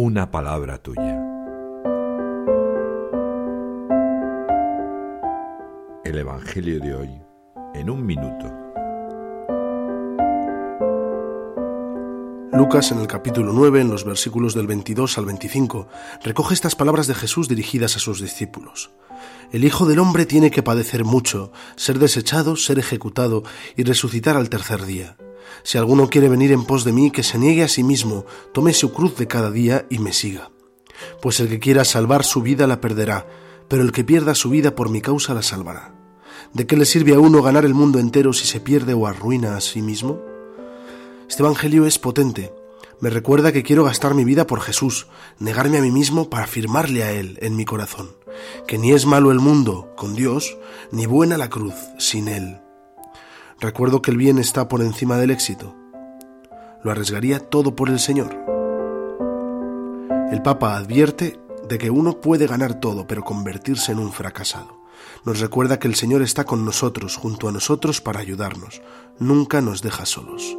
una palabra tuya. El Evangelio de hoy en un minuto. Lucas en el capítulo 9, en los versículos del 22 al 25, recoge estas palabras de Jesús dirigidas a sus discípulos. El Hijo del Hombre tiene que padecer mucho, ser desechado, ser ejecutado y resucitar al tercer día. Si alguno quiere venir en pos de mí, que se niegue a sí mismo, tome su cruz de cada día y me siga. Pues el que quiera salvar su vida la perderá, pero el que pierda su vida por mi causa la salvará. ¿De qué le sirve a uno ganar el mundo entero si se pierde o arruina a sí mismo? Este Evangelio es potente. Me recuerda que quiero gastar mi vida por Jesús, negarme a mí mismo para afirmarle a Él en mi corazón, que ni es malo el mundo con Dios, ni buena la cruz sin Él. Recuerdo que el bien está por encima del éxito. Lo arriesgaría todo por el Señor. El Papa advierte de que uno puede ganar todo, pero convertirse en un fracasado. Nos recuerda que el Señor está con nosotros, junto a nosotros, para ayudarnos. Nunca nos deja solos.